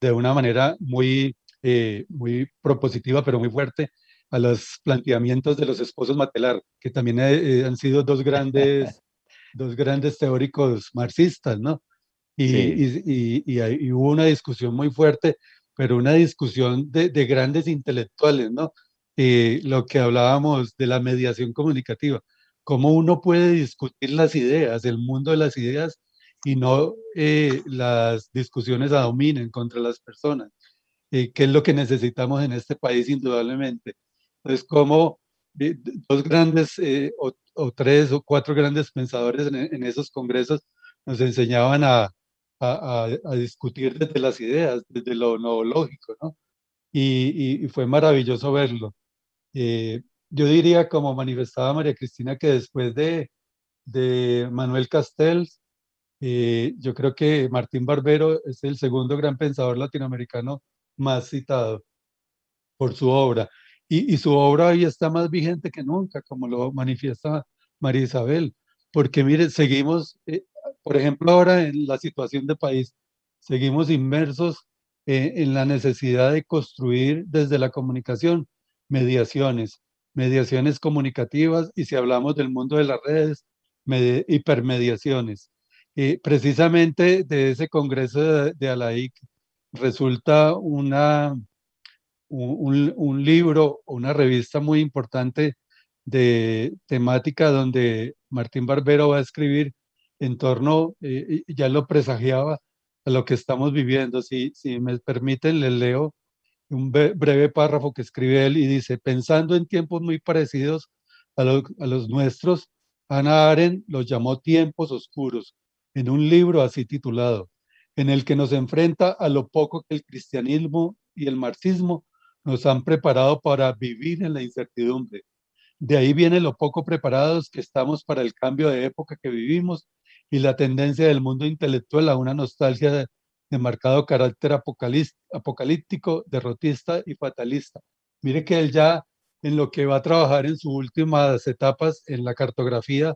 de una manera muy, eh, muy propositiva, pero muy fuerte, a los planteamientos de los esposos Matelar, que también eh, han sido dos grandes, <laughs> dos grandes teóricos marxistas, ¿no? Y, y, y, hubo una discusión muy fuerte, pero una discusión de, de grandes intelectuales, ¿no? Eh, lo que hablábamos de la mediación comunicativa, cómo uno puede discutir las ideas, el mundo de las ideas, y no eh, las discusiones a dominen contra las personas, eh, que es lo que necesitamos en este país indudablemente. Entonces, como eh, dos grandes o, tres o cuatro grandes pensadores en, esos congresos nos enseñaban a, a, a, discutir desde las ideas, desde lo ¿no? Y, y, fue maravilloso verlo. yo diría, como manifestaba María Cristina, que después de, de Manuel Castells, eh, yo creo que Martín Barbero es el segundo gran pensador latinoamericano más citado por su obra. Y, su obra hoy está más vigente que nunca, como lo manifiesta María Isabel, porque mire, seguimos, eh, por ejemplo, ahora en la situación de país, seguimos inmersos eh, en la necesidad de construir desde la comunicación mediaciones, mediaciones comunicativas, y si hablamos del mundo de las redes, hipermediaciones precisamente de ese congreso de, de resulta una, un, un, libro, una revista muy importante de temática donde Martín Barbero va a escribir en torno, eh, ya lo presagiaba, a lo que estamos viviendo. Si, si me permiten, les leo un breve párrafo que escribe él y dice, pensando en tiempos muy parecidos a, a los nuestros, Ana Aren los llamó tiempos oscuros en un libro así titulado, en el que nos enfrenta a lo poco que el cristianismo y el marxismo nos han preparado para vivir en la incertidumbre. De ahí viene lo poco preparados que estamos para el cambio de época que vivimos y la tendencia del mundo intelectual a una nostalgia de marcado carácter apocalíptico, derrotista y fatalista. Mire que él ya en lo que va a trabajar en sus últimas etapas en la cartografía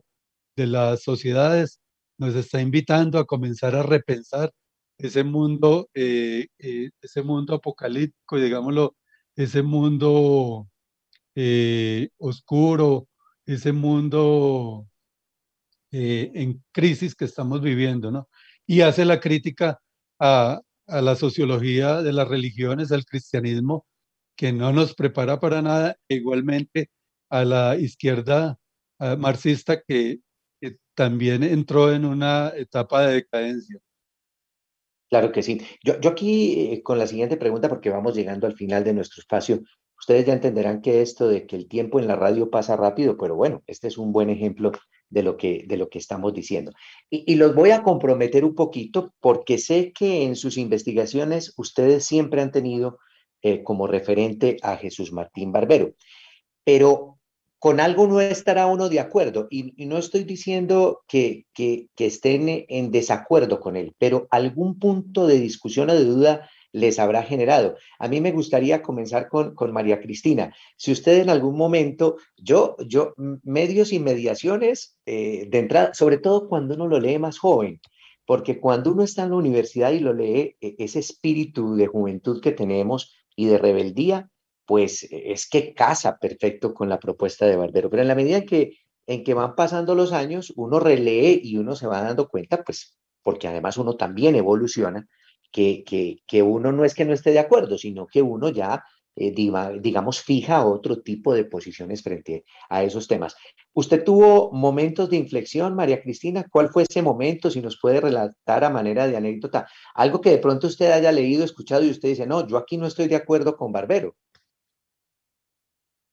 de las sociedades, nos está invitando a comenzar a repensar ese mundo, eh, eh, ese mundo apocalíptico, digámoslo, ese mundo eh, oscuro, ese mundo en crisis que estamos viviendo, ¿no? Y hace la crítica a, a la sociología de las religiones, al cristianismo, que no nos prepara para nada, e igualmente a la izquierda marxista que, también entró en una etapa de decadencia. Claro que sí. Yo, aquí eh, con la siguiente pregunta, porque vamos llegando al final de nuestro espacio, ustedes ya entenderán que esto de que el tiempo en la radio pasa rápido, pero bueno, este es un buen ejemplo de lo que, de lo que estamos diciendo. Y, los voy a comprometer un poquito porque sé que en sus investigaciones ustedes siempre han tenido eh, como referente a Jesús Martín Barbero. Pero con algo no estará uno de acuerdo. Y, no estoy diciendo que, que, estén en desacuerdo con él, pero algún punto de discusión o de duda les habrá generado. A mí me gustaría comenzar con, María Cristina. Si usted en algún momento, yo, yo, medios y mediaciones eh, de entrada, sobre todo cuando uno lo lee más joven, porque cuando uno está en la universidad y lo lee, e, ese espíritu de juventud que tenemos y de rebeldía, pues es que casa perfecto con la propuesta de Barbero. Pero en la medida en que, en que van pasando los años, uno relee y uno se va dando cuenta, pues, porque además uno también evoluciona, que, que, que uno no es que no esté de acuerdo, sino que uno ya, eh, digamos, fija otro tipo de posiciones frente a esos temas. ¿Usted tuvo momentos de inflexión, María Cristina? ¿Cuál fue ese momento? Si nos puede relatar a manera de anécdota, algo que de pronto usted haya leído, escuchado y usted dice, no, yo aquí no estoy de acuerdo con Barbero.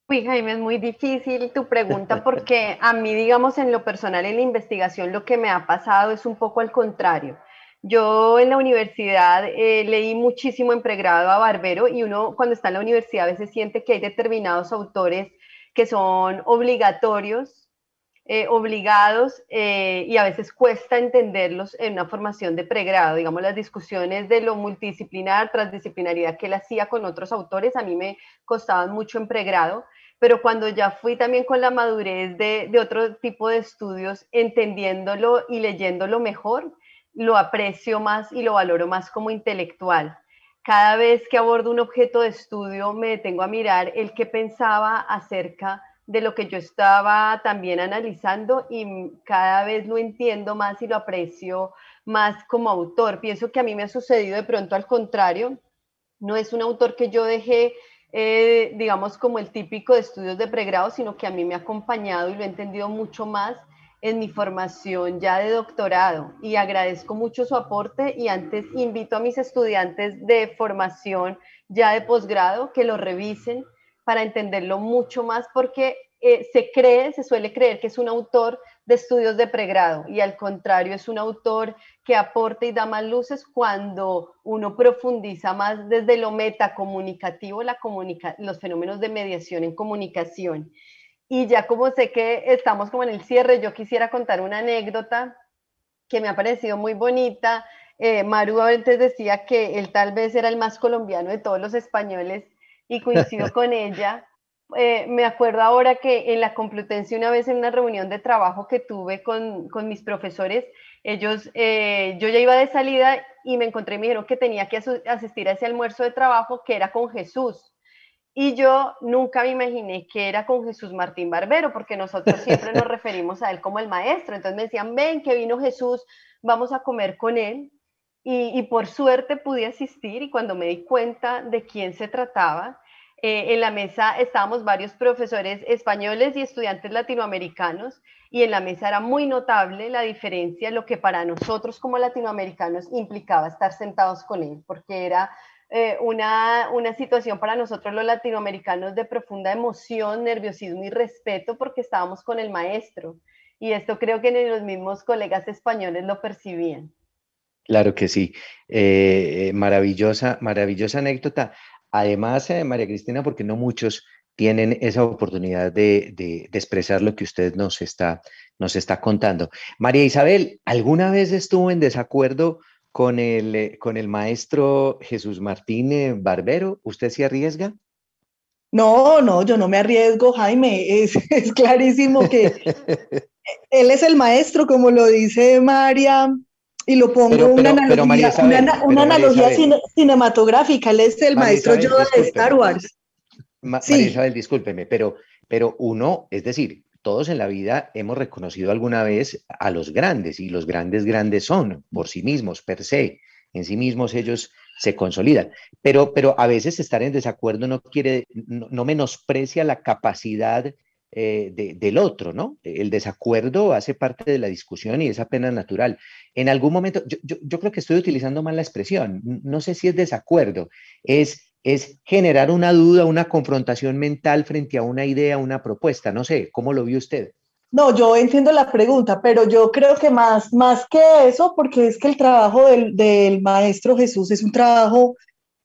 Uy, Jaime, es muy difícil tu pregunta porque a mí, digamos, en lo personal, en la investigación, lo que me ha pasado es un poco al contrario. Yo en la universidad eh, leí muchísimo en pregrado a Barbero y uno cuando está en la universidad a veces siente que hay determinados autores que son obligatorios, eh, obligados eh, y a veces cuesta entenderlos en una formación de pregrado. Digamos, las discusiones de lo multidisciplinar, transdisciplinaridad que él hacía con otros autores a mí me costaban mucho en pregrado pero cuando ya fui también con la madurez de, otro tipo de estudios, entendiéndolo y leyéndolo mejor, lo aprecio más y lo valoro más como intelectual. Cada vez que abordo un objeto de estudio, me detengo a mirar el que pensaba acerca de lo que yo estaba también analizando y cada vez lo entiendo más y lo aprecio más como autor. Pienso que a mí me ha sucedido de pronto al contrario. No es un autor que yo dejé eh, digamos, como el típico de estudios de pregrado, sino que a mí me ha acompañado y lo he entendido mucho más en mi formación ya de doctorado. Y agradezco mucho su aporte y antes invito a mis estudiantes de formación ya de posgrado que lo revisen para entenderlo mucho más porque eh, se cree, se suele creer que es un autor de estudios de pregrado y al contrario es un autor que aporta y da más luces cuando uno profundiza más desde lo metacomunicativo la los fenómenos de mediación en comunicación. Y ya como sé que estamos como en el cierre, yo quisiera contar una anécdota que me ha parecido muy bonita. Eh, Maru antes decía que él tal vez era el más colombiano de todos los españoles y coincido <laughs> con ella. Eh, me acuerdo ahora que en la Complutense una vez en una reunión de trabajo que tuve con, con mis profesores, ellos, eh, yo ya iba de salida y me encontré y me dijeron que tenía que asistir a ese almuerzo de trabajo que era con Jesús. Y yo nunca me imaginé que era con Jesús Martín Barbero, porque nosotros siempre nos <laughs> referimos a él como el maestro. Entonces me decían, ven que vino Jesús, vamos a comer con él. Y, y por suerte pude asistir y cuando me di cuenta de quién se trataba, eh, en la mesa estábamos varios profesores españoles y estudiantes latinoamericanos y en la mesa era muy notable la diferencia, lo que para nosotros como latinoamericanos implicaba estar sentados con él, porque era eh, una, una situación para nosotros los latinoamericanos de profunda emoción, nerviosismo y respeto porque estábamos con el maestro. Y esto creo que ni los mismos colegas españoles lo percibían. Claro que sí. Eh, maravillosa, maravillosa anécdota. Además, eh, María Cristina, porque no muchos tienen esa oportunidad de, expresar lo que usted nos está, nos está contando. María Isabel, ¿alguna vez estuvo en desacuerdo con el, eh, con el maestro Jesús Martín eh, Barbero, ¿usted se arriesga? No, no, yo no me arriesgo, Jaime. Es, <laughs> clarísimo que <laughs> él es el maestro, como lo dice María, y lo pongo una analogía, una, analogía cinematográfica. Él es el maestro Yoda de Star Wars. María Isabel, discúlpeme, pero, pero uno, es decir, todos en la vida hemos reconocido alguna vez a los grandes y los grandes grandes son por sí mismos, per se, en sí mismos ellos se consolidan. Pero, pero a veces estar en desacuerdo no quiere, no, menosprecia la capacidad eh, del otro, ¿no? El desacuerdo hace parte de la discusión y es apenas natural. En algún momento, yo, creo que estoy utilizando mal la expresión, no sé si es desacuerdo, es es generar una duda, una confrontación mental frente a una idea, una propuesta. No sé, ¿cómo lo vio usted? No, yo entiendo la pregunta, pero yo creo que más, más que eso, porque es que el trabajo del, maestro Jesús es un trabajo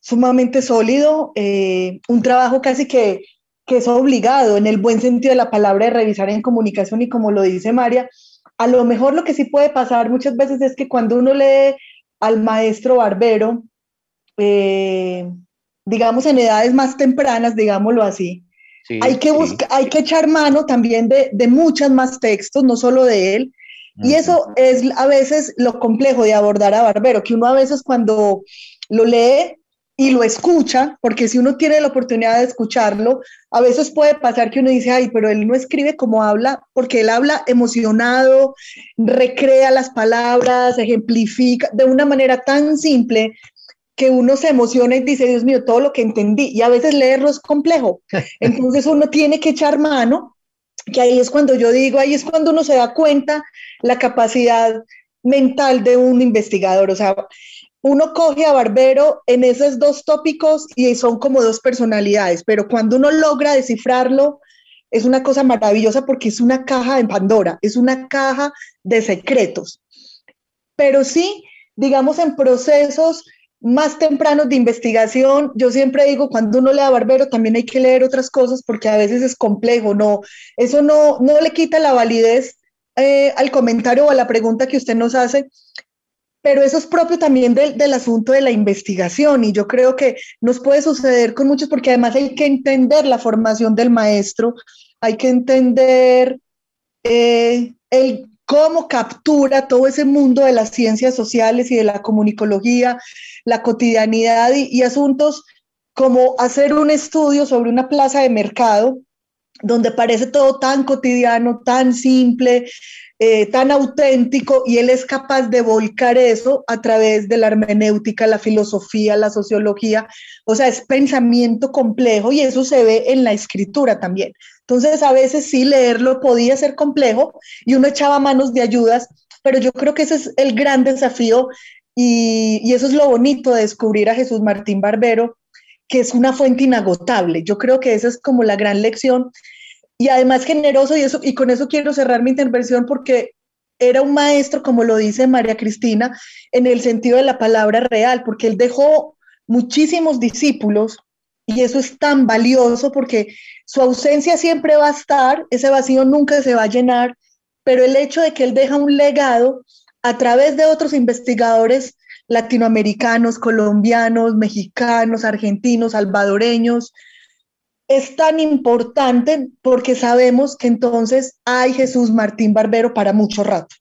sumamente sólido, eh, un trabajo casi que, que es obligado en el buen sentido de la palabra de revisar en comunicación y como lo dice María, a lo mejor lo que sí puede pasar muchas veces es que cuando uno lee al maestro Barbero, eh, digamos, en edades más tempranas, digámoslo así, hay, que buscar, hay que echar mano también de, de muchos más textos, no solo de él. Y eso es a veces lo complejo de abordar a Barbero, que uno a veces cuando lo lee y lo escucha, porque si uno tiene la oportunidad de escucharlo, a veces puede pasar que uno dice, ay, pero él no escribe como habla, porque él habla emocionado, recrea las palabras, ejemplifica de una manera tan simple que uno se emociona y dice, Dios mío, todo lo que entendí, y a veces leerlo es complejo. <laughs> Entonces uno tiene que echar mano, que ahí es cuando yo digo, ahí es cuando uno se da cuenta la capacidad mental de un investigador. O sea, uno coge a Barbero en esos dos tópicos y son como dos personalidades, pero cuando uno logra descifrarlo, es una cosa maravillosa porque es una caja de Pandora, es una caja de secretos. Pero sí, digamos, en procesos más tempranos de investigación, yo siempre digo, cuando uno lea Barbero también hay que leer otras cosas porque a veces es complejo, no, eso no, no le quita la validez eh, al comentario o a la pregunta que usted nos hace, pero eso es propio también del, del, asunto de la investigación y yo creo que nos puede suceder con muchos porque además hay que entender la formación del maestro, hay que entender eh, el cómo captura todo ese mundo de las ciencias sociales y de la comunicología, la cotidianidad y, asuntos como hacer un estudio sobre una plaza de mercado donde parece todo tan cotidiano, tan simple, eh, tan auténtico, y él es capaz de volcar eso a través de la hermenéutica, la filosofía, la sociología, o sea, es pensamiento complejo y eso se ve en la escritura también. Entonces, a veces sí leerlo podía ser complejo y uno echaba manos de ayudas, pero yo creo que ese es el gran desafío y, y eso es lo bonito de descubrir a Jesús Martín Barbero, que es una fuente inagotable. Yo creo que esa es como la gran lección y además generoso y eso y con eso quiero cerrar mi intervención porque era un maestro, como lo dice María Cristina, en el sentido de la palabra real, porque él dejó muchísimos discípulos y eso es tan valioso porque su ausencia siempre va a estar, ese vacío nunca se va a llenar, pero el hecho de que él deja un legado a través de otros investigadores latinoamericanos, colombianos, mexicanos, argentinos, salvadoreños, es tan importante porque sabemos que entonces hay Jesús Martín Barbero para mucho rato.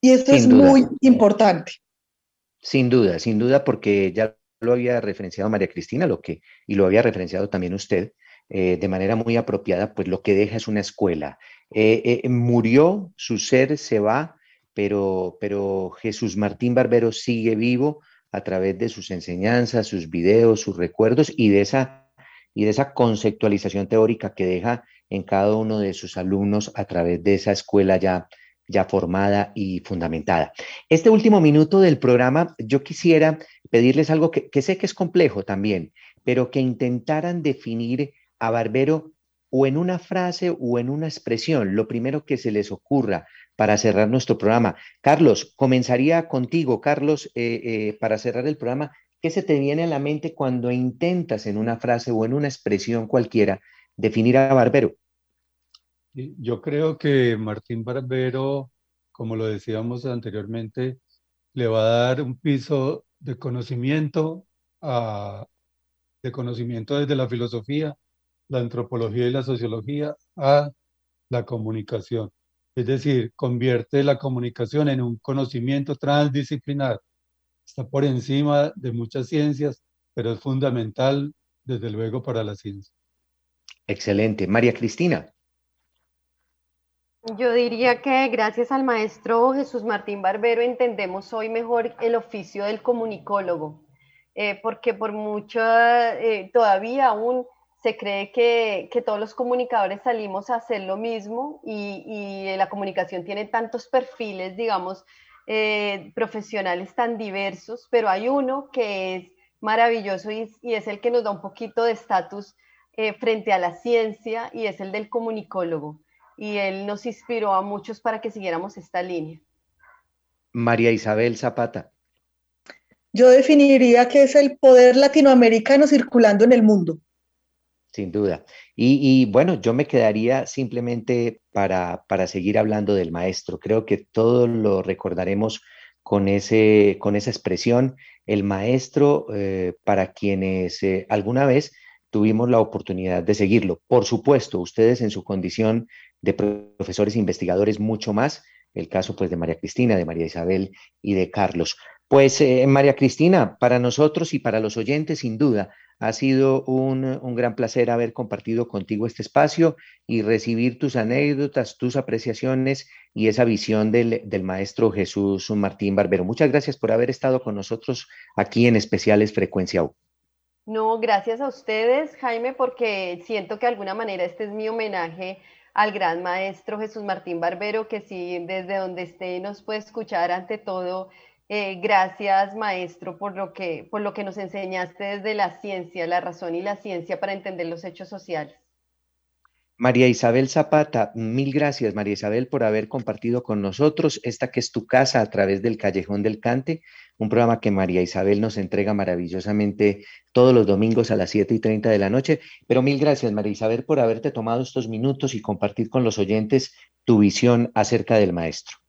Y esto es muy importante. Sin duda, sin duda, porque ya lo había referenciado María Cristina, lo que, y lo había referenciado también usted, eh, de manera muy apropiada, pues lo que deja es una escuela. Eh, eh, murió, su ser se va, pero, pero Jesús Martín Barbero sigue vivo a través de sus enseñanzas, sus videos, sus recuerdos y de esa, y de esa conceptualización teórica que deja en cada uno de sus alumnos a través de esa escuela ya, ya formada y fundamentada. Este último minuto del programa, yo quisiera pedirles algo que, sé que es complejo también, pero que intentaran definir a Barbero o en una frase o en una expresión, lo primero que se les ocurra para cerrar nuestro programa. Carlos, comenzaría contigo, Carlos, eh, eh, para cerrar el programa. ¿Qué se te viene a la mente cuando intentas en una frase o en una expresión cualquiera definir a Barbero? Yo creo que Martín Barbero, como lo decíamos anteriormente, le va a dar un piso de conocimiento, de conocimiento desde la filosofía, la antropología y la sociología a la comunicación. Es decir, convierte la comunicación en un conocimiento transdisciplinar. Está por encima de muchas ciencias, pero es fundamental, desde luego, para la ciencia. Excelente. María Cristina. Yo diría que gracias al maestro Jesús Martín Barbero entendemos hoy mejor el oficio del comunicólogo, eh, porque por mucho, eh, todavía aún se cree que, todos los comunicadores salimos a hacer lo mismo y, la comunicación tiene tantos perfiles, digamos, eh, profesionales tan diversos, pero hay uno que es maravilloso y, y es el que nos da un poquito de estatus frente a la ciencia y es el del comunicólogo y él nos inspiró a muchos para que siguiéramos esta línea. María Isabel Zapata. Yo definiría que es el poder latinoamericano circulando en el mundo. Sin duda. Y, bueno, yo me quedaría simplemente para, para, seguir hablando del maestro. Creo que todos lo recordaremos con, ese, con esa expresión, el maestro, eh, para quienes eh, alguna vez tuvimos la oportunidad de seguirlo. Por supuesto, ustedes en su condición de profesores e investigadores mucho más, el caso pues de María Cristina, de María Isabel y de Carlos. Pues eh, María Cristina, para nosotros y para los oyentes, sin duda, ha sido un, gran placer haber compartido contigo este espacio y recibir tus anécdotas, tus apreciaciones y esa visión del, del, maestro Jesús Martín Barbero. Muchas gracias por haber estado con nosotros aquí en Especiales Frecuencia U. No, gracias a ustedes, Jaime, porque siento que de alguna manera este es mi homenaje al gran maestro Jesús Martín Barbero, que sí, desde donde esté nos puede escuchar ante todo. Eh, gracias, maestro, por lo, que, por lo que nos enseñaste desde la ciencia, la razón y la ciencia para entender los hechos sociales. María Isabel Zapata, mil gracias, María Isabel, por haber compartido con nosotros esta que es tu casa a través del Callejón del Cante, un programa que María Isabel nos entrega maravillosamente todos los domingos a las 7 y 30 de la noche. Pero mil gracias, María Isabel, por haberte tomado estos minutos y compartir con los oyentes tu visión acerca del maestro.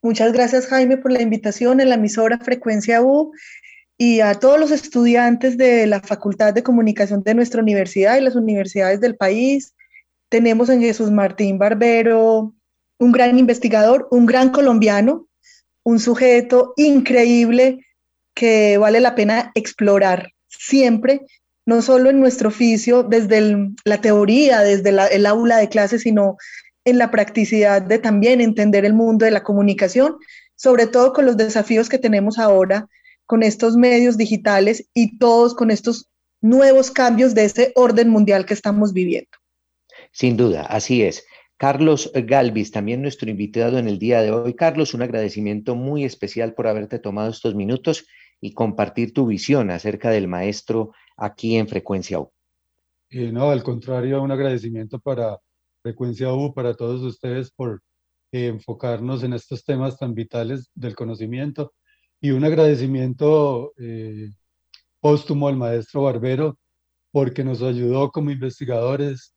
Muchas gracias, Jaime, por la invitación en la emisora Frecuencia U y a todos los estudiantes de la Facultad de Comunicación de nuestra universidad y las universidades del país. Tenemos en Jesús Martín Barbero un gran investigador, un gran colombiano, un sujeto increíble que vale la pena explorar siempre, no solo en nuestro oficio, desde la teoría, desde el aula de clase, sino en la practicidad de también entender el mundo de la comunicación, sobre todo con los desafíos que tenemos ahora con estos medios digitales y todos con estos nuevos cambios de ese orden mundial que estamos viviendo. Sin duda, así es. Carlos Galvis, también nuestro invitado en el día de hoy. Carlos, un agradecimiento muy especial por haberte tomado estos minutos y compartir tu visión acerca del maestro aquí en Frecuencia U. Eh, no, al contrario, un agradecimiento para Frecuencia U, para todos ustedes por eh, enfocarnos en estos temas tan vitales del conocimiento y un agradecimiento eh, póstumo al maestro Barbero porque nos ayudó como investigadores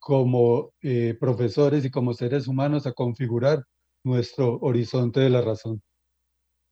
como eh, profesores y como seres humanos a configurar nuestro horizonte de la razón.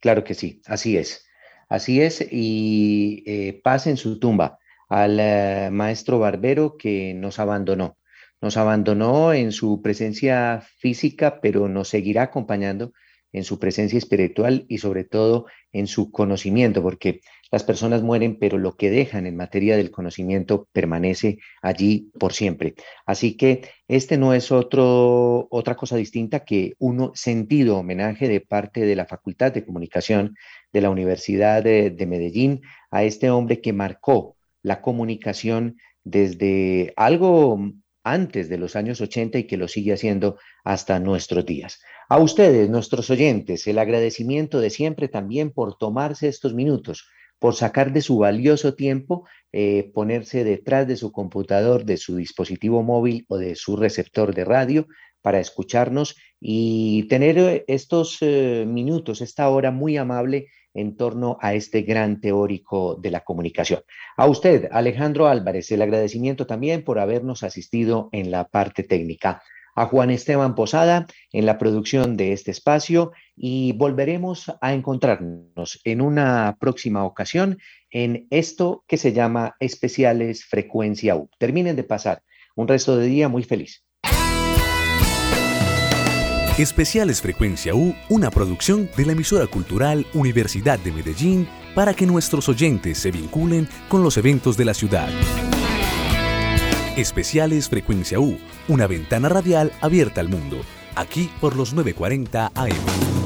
Claro que sí, así es. Así es, y eh, en su tumba al maestro Barbero que nos abandonó. Nos abandonó en su presencia física, pero nos seguirá acompañando en su presencia espiritual y sobre todo en su conocimiento, porque las personas mueren, pero lo que dejan en materia del conocimiento permanece allí por siempre. Así que este no es otro, otra cosa distinta que un sentido homenaje de parte de la Facultad de Comunicación de la Universidad de, de Medellín a este hombre que marcó la comunicación desde algo antes de los años 80 y que lo sigue haciendo hasta nuestros días. A ustedes, nuestros oyentes, el agradecimiento de siempre también por tomarse estos minutos, por sacar de su valioso tiempo, eh, ponerse detrás de su computador, de su dispositivo móvil o de su receptor de radio para escucharnos y tener eh, estos eh, minutos, esta hora muy amable en torno a este gran teórico de la comunicación. A usted, Alejandro Álvarez, el agradecimiento también por habernos asistido en la parte técnica. a Juan Esteban Posada en la producción de este espacio y volveremos a encontrarnos en una próxima ocasión en esto que se llama Especiales Frecuencia U. Terminen de pasar un resto de día muy feliz. Especiales Frecuencia U, una producción de la emisora cultural Universidad de Medellín para que nuestros oyentes se vinculen con los eventos de la ciudad. Especiales Frecuencia U, una ventana radial abierta al mundo, aquí por los 940 AM.